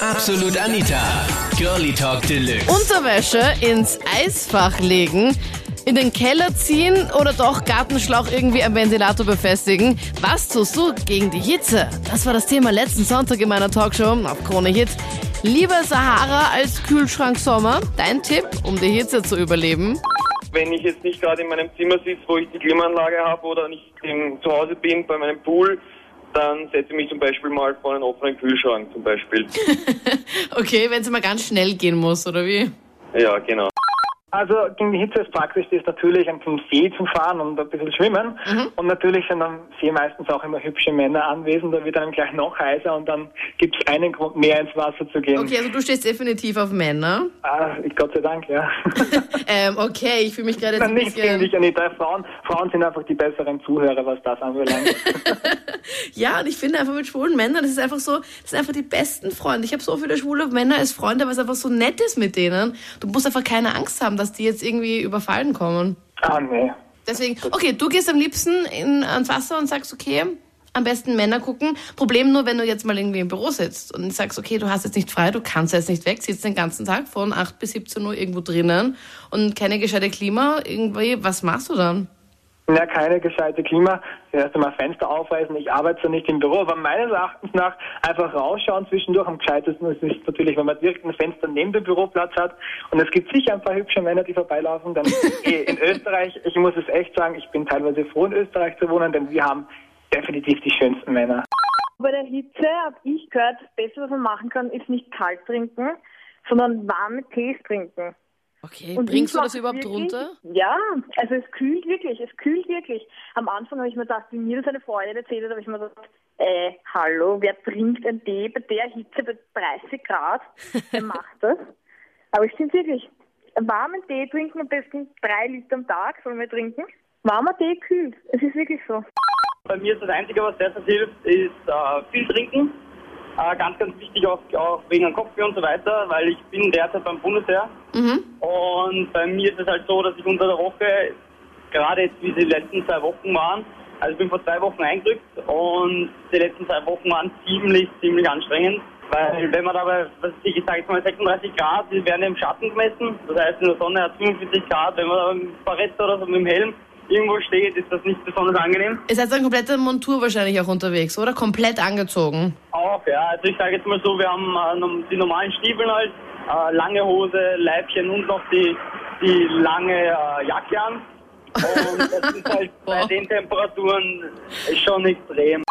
Absolut Anita. Girlie Talk Deluxe. Unterwäsche ins Eisfach legen, in den Keller ziehen oder doch Gartenschlauch irgendwie am Ventilator befestigen. Was tust du gegen die Hitze? Das war das Thema letzten Sonntag in meiner Talkshow auf Krone Hit. Lieber Sahara als Kühlschrank Sommer. Dein Tipp, um die Hitze zu überleben. Wenn ich jetzt nicht gerade in meinem Zimmer sitze, wo ich die Klimaanlage habe oder nicht im, zu Hause bin bei meinem Pool, dann setze ich mich zum Beispiel mal vor einen offenen Kühlschrank zum Beispiel. Okay, wenn es mal ganz schnell gehen muss, oder wie? ja, genau. Also gegen die Hitze ist praktisch ist natürlich zum See zu fahren und ein bisschen schwimmen. Und natürlich sind am See meistens auch immer hübsche Männer anwesend, da wird einem gleich noch heißer und dann gibt es einen Grund mehr ins Wasser zu gehen. Okay, also du stehst definitiv auf Männer. Ah, ich, Gott sei Dank, ja. Ähm, okay, ich fühle mich gerade jetzt nichts gegen dich, Anita. Frauen, Frauen sind einfach die besseren Zuhörer, was das anbelangt. Ja, und ich finde einfach mit schwulen Männern, das ist einfach so, das sind einfach die besten Freunde. Ich habe so viele schwule Männer als Freunde, weil es einfach so nett ist mit denen. Du musst einfach keine Angst haben, dass die jetzt irgendwie überfallen kommen. ah, nee. Deswegen, okay, du gehst am liebsten in, ans Wasser und sagst, okay, am besten Männer gucken. Problem nur, wenn du jetzt mal irgendwie im Büro sitzt und sagst, okay, du hast jetzt nicht frei, du kannst jetzt nicht weg, sitzt den ganzen Tag von 8 bis 17 Uhr irgendwo drinnen und keine gescheite Klima, irgendwie, was machst du dann? Ja, keine gescheite Klima. Erst einmal Fenster aufreißen. Ich arbeite zwar nicht im Büro, aber meines Erachtens nach einfach rausschauen zwischendurch. Am gescheitesten ist es natürlich, wenn man direkt ein Fenster neben dem Büroplatz hat. Und es gibt sicher ein paar hübsche Männer, die vorbeilaufen. Dann in Österreich, ich muss es echt sagen, ich bin teilweise froh, in Österreich zu wohnen, denn wir haben definitiv die schönsten Männer. Bei der Hitze habe ich gehört, das Beste, was man machen kann, ist nicht kalt trinken, sondern warme Tees trinken. Okay, Und bringst du ich das überhaupt wirklich- runter? Ja, also es kühlt wirklich, es kühlt wirklich. Am Anfang habe ich mir gedacht, wie mir das eine Freundin erzählt hat, habe ich mir gedacht, äh, hallo, wer trinkt ein Tee bei der Hitze bei 30 Grad? Wer macht das? Aber es stimmt wirklich. Warmen Tee trinken, am besten drei Liter am Tag sollen wir trinken. Warmer Tee kühlt. Es ist wirklich so. Bei mir ist das Einzige, was derzeit hilft, ist äh, viel trinken. Äh, ganz, ganz wichtig auch, auch wegen dem Kopfweh und so weiter, weil ich bin derzeit beim Bundesheer. Und bei mir ist es halt so, dass ich unter der Woche, gerade jetzt wie die letzten zwei Wochen waren, also ich bin vor zwei Wochen eingerückt und die letzten zwei Wochen waren ziemlich, ziemlich anstrengend. Weil wenn man dabei, was ich, ich sage jetzt mal 36 Grad, die werden im Schatten gemessen. Das heißt, in der Sonne hat 45 Grad. Wenn man da mit dem Barett oder so mit dem Helm irgendwo steht, ist das nicht besonders angenehm. Ihr seid dann komplette Montur wahrscheinlich auch unterwegs, oder? Komplett angezogen. Auch, ja. Also ich sage jetzt mal so, wir haben äh, die normalen Stiefel halt, äh, lange Hose, Leibchen und noch die, die lange äh, Jacke an. Und das ist halt bei den Temperaturen schon extrem.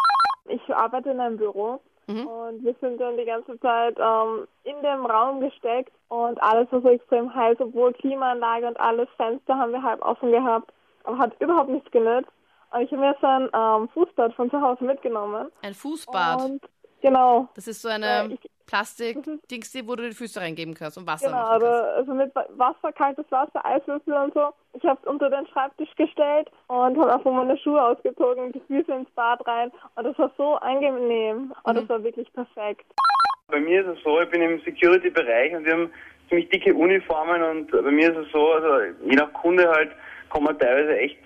Ich arbeite in einem Büro und wir sind dann die ganze Zeit ähm, in dem Raum gesteckt und alles war so extrem heiß, obwohl Klimaanlage und alles Fenster haben wir halb offen gehabt, hat überhaupt nichts genützt. Und ich habe mir so ein ähm, Fußbad von zu Hause mitgenommen. Ein Fußbad. Und genau, Das ist so eine ich- Plastik-Dings, wo du die Füße reingeben kannst und Wasser genau, machen kannst. also, also mit Wa- Wasser, kaltes Wasser, Eiswürfel und so. Ich habe es unter den Schreibtisch gestellt und habe einfach meine Schuhe ausgezogen, die Füße ins Bad rein und das war so angenehm und das war wirklich perfekt. Bei mir ist es so, ich bin im Security-Bereich und wir haben ziemlich dicke Uniformen und bei mir ist es so, also je nach Kunde halt kommt man teilweise echt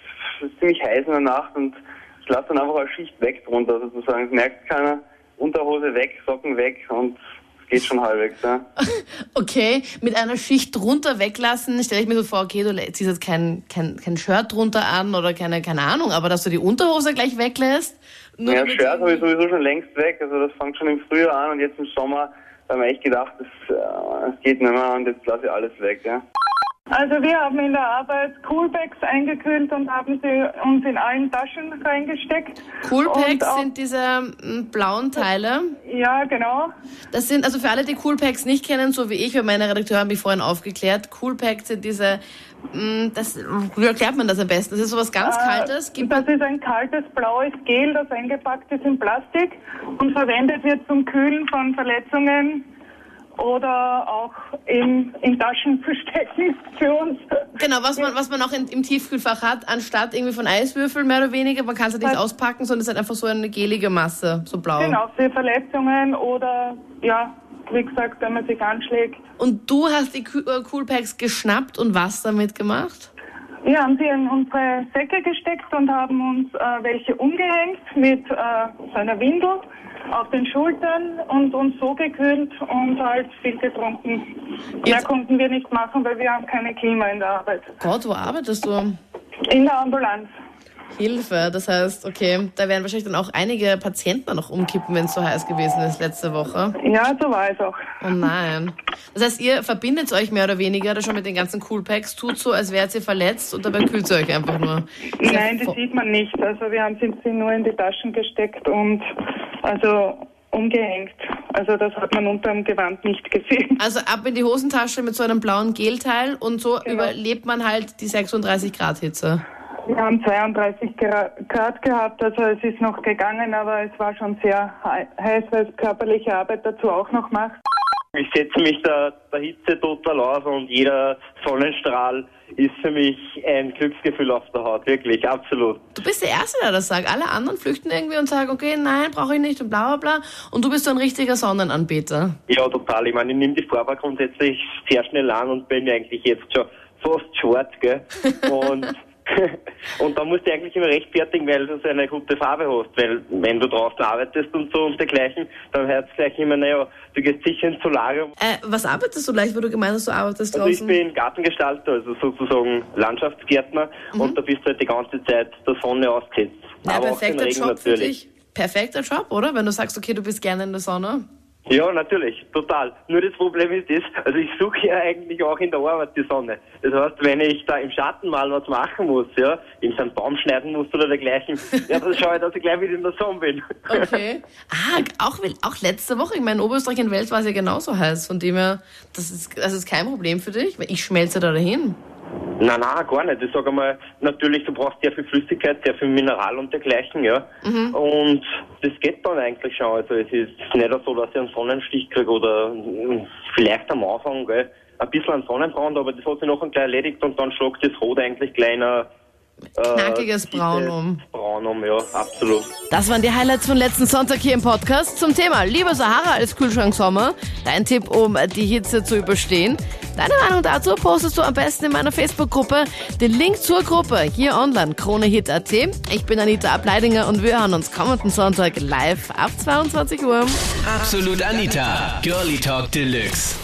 ziemlich heiß in der Nacht und ich lasse dann einfach eine Schicht weg drunter sozusagen. Es merkt keiner, Unterhose weg, Socken weg und es geht schon halbwegs. Ja. Okay, mit einer Schicht drunter weglassen, stelle ich mir so vor, okay, du ziehst jetzt kein, kein, kein Shirt drunter an oder keine, keine Ahnung, aber dass du die Unterhose gleich weglässt. Nur Ja, Shirt habe ich sowieso schon längst weg, also das fängt schon im Frühjahr an und jetzt im Sommer haben wir echt gedacht, das, äh, das geht nicht mehr und jetzt lasse ich alles weg. Ja. Also wir haben in der Arbeit Coolbags eingekühlt und haben sie uns in allen Taschen reingesteckt. Coolpacks sind diese mm, blauen Teile. Ja, genau. Das sind, also für alle, die Coolpacks nicht kennen, so wie ich, weil meine Redakteure haben mich vorhin aufgeklärt, Coolpacks sind diese, mm, das, wie erklärt man das am besten? Das ist sowas ganz Kaltes. Gibt Das ist ein kaltes blaues Gel, das eingepackt ist in Plastik und verwendet wird zum Kühlen von Verletzungen oder auch in, in Taschen zu stecken für uns. Genau, was man, was man auch in, im Tiefkühlfach hat, anstatt irgendwie von Eiswürfeln mehr oder weniger. Man kann es halt nicht auspacken, sondern es ist einfach so eine gelige Masse, so blau. Genau, für Verletzungen oder, ja, wie gesagt, wenn man sich anschlägt. Und du hast die äh, Coolpacks geschnappt und was damit gemacht? Wir haben sie in unsere Säcke gesteckt und haben uns äh, welche umgehängt mit äh, so einer Windel auf den Schultern und uns so gekühlt und halt viel getrunken. Mehr Jetzt- konnten wir nicht machen, weil wir haben keine Klima in der Arbeit. Gott, wo arbeitest du? In der Ambulanz. Hilfe. Das heißt, okay, da werden wahrscheinlich dann auch einige Patienten noch umkippen, wenn es so heiß gewesen ist letzte Woche. Ja, so war es auch. Oh nein. Das heißt, ihr verbindet euch mehr oder weniger da schon mit den ganzen Coolpacks, tut so, als wärt ihr verletzt und dabei kühlt ihr euch einfach nur. Ja Nein, das sieht man nicht. Also wir haben sie nur in die Taschen gesteckt und also umgehängt. Also das hat man unter dem Gewand nicht gesehen. Also ab in die Hosentasche mit so einem blauen Gelteil und so Genau. überlebt man halt die 36 Grad Hitze. Wir haben 32 Gra- Grad gehabt, also es ist noch gegangen, aber es war schon sehr hei- heiß, weil es körperliche Arbeit dazu auch noch macht. Ich setze mich der, der Hitze total aus und jeder Sonnenstrahl ist für mich ein Glücksgefühl auf der Haut, wirklich, absolut. Du bist der Erste, der das sagt. Alle anderen flüchten irgendwie und sagen, okay, nein, brauche ich nicht und bla bla bla. Und du bist so ein richtiger Sonnenanbeter. Ja, total. Ich meine, ich nehme die Farbe grundsätzlich sehr schnell an und bin eigentlich jetzt schon fast schwarz, gell? Und, und da musst du eigentlich immer rechtfertigen, weil du so eine gute Farbe hast. Weil wenn du draußen arbeitest und so und dergleichen, dann heißt es gleich immer, naja, du gehst sicher ins Solarium. Äh, was arbeitest du leicht, wo du gemeint hast, du arbeitest Also ich draußen? bin Gartengestalter, also sozusagen Landschaftsgärtner und da bist du halt die ganze Zeit der Sonne ausgesetzt. Ja, Aber auch den perfekter Regen Job natürlich. Perfekter Job, oder? Wenn du sagst, okay, du bist gerne in der Sonne. Ja, natürlich, total. Nur das Problem ist das, also ich suche ja eigentlich auch in der Arbeit die Sonne. Das heißt, wenn ich da im Schatten mal was machen muss, ja, in so einen Baum schneiden muss oder dergleichen, ja, dann schaue ich, dass ich gleich wieder in der Sonne bin. Okay. ah, auch, auch letzte Woche. Ich meine, in Oberösterreich in Wels war es ja genauso heiß. Von dem her, das ist, das ist kein Problem für dich, weil ich schmelze da dahin. Nein, nein, gar nicht. Ich sage einmal, natürlich, du brauchst sehr viel Flüssigkeit, sehr viel Mineral und dergleichen, ja. Und das geht dann eigentlich schon. Also es ist nicht so, dass ich einen Sonnenstich kriege oder mm, vielleicht am Anfang, gell, ein bisschen einen Sonnenbrand, aber das hat sich noch gleich erledigt und dann schlagt das Rot eigentlich kleiner Knackiges Braun um. Braun um, ja, absolut. Das waren die Highlights von letzten Sonntag hier im Podcast zum Thema Lieber Sahara als Kühlschrank Sommer. Dein Tipp, um die Hitze zu überstehen. Deine Meinung dazu postest du am besten in meiner Facebook-Gruppe. Den Link zur Gruppe hier online, KroneHit.at. Ich bin Anita Ableidinger und wir hören uns kommenden Sonntag live ab 22 Uhr. Absolut Anita, Girlie Talk Deluxe.